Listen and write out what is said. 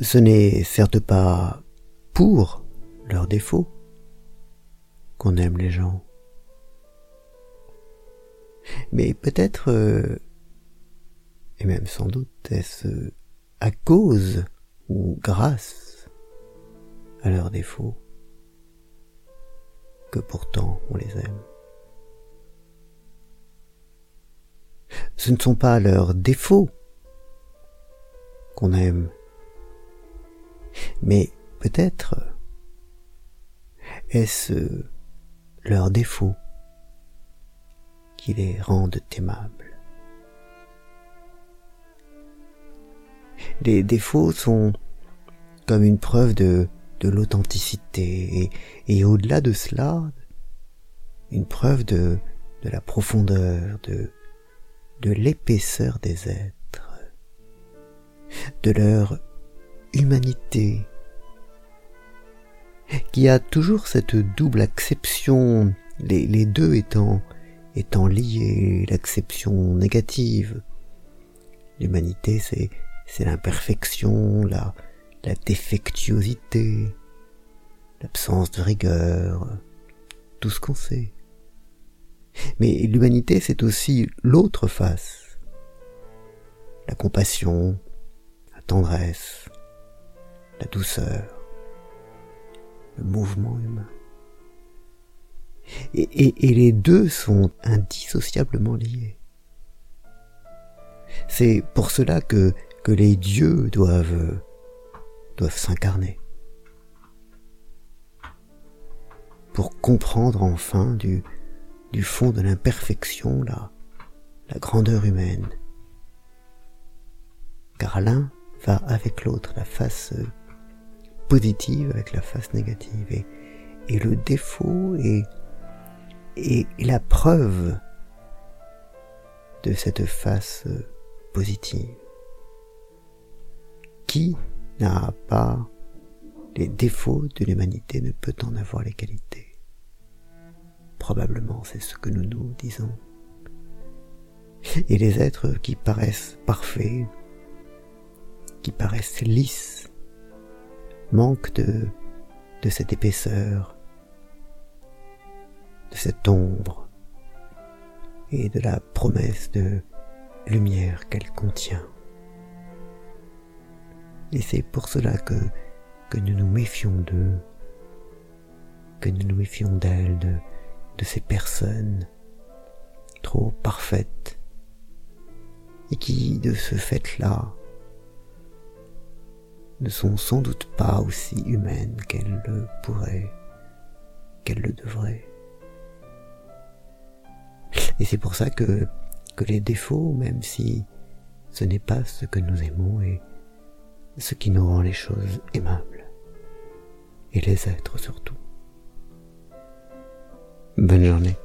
Ce n'est certes pas pour leurs défauts qu'on aime les gens, mais peut-être, euh, et même sans doute, est-ce à cause ou grâce à leurs défauts que pourtant on les aime. Ce ne sont pas leurs défauts qu'on aime, mais peut-être est-ce leurs défauts qui les rendent aimables. Les défauts sont comme une preuve de, de l'authenticité et, et au-delà de cela, une preuve de, de la profondeur, de, de l'épaisseur des êtres, de leur humanité, qui a toujours cette double acception, les, deux étant, étant liés, l'acception négative. L'humanité, c'est, c'est l'imperfection, la, la défectuosité, l'absence de rigueur, tout ce qu'on sait. Mais l'humanité, c'est aussi l'autre face. La compassion, la tendresse, la douceur, le mouvement humain. Et, les deux sont indissociablement liés. C'est pour cela que, les dieux doivent, doivent s'incarner. Pour comprendre enfin du, fond de l'imperfection la grandeur humaine. Car l'un va avec l'autre, la face positive avec la face négative. Et, le défaut est la preuve de cette face positive. Qui n'a pas les défauts de l'humanité ne peut en avoir les qualités. Probablement c'est ce que nous nous disons. Et les êtres qui paraissent parfaits, qui paraissent lisses, manquent de, de cette épaisseur, de cette ombre et de la promesse de lumière qu'elle contient. Et c'est pour cela que, que nous nous méfions d'eux, que nous nous méfions d'elles, de, de ces personnes trop parfaites et qui, de ce fait-là, ne sont sans doute pas aussi humaines qu'elles le pourraient, qu'elles le devraient. Et c'est pour ça que, les défauts, même si ce n'est pas ce que nous aimons, est ce qui nous rend les choses aimables, et les êtres surtout. Bonne journée.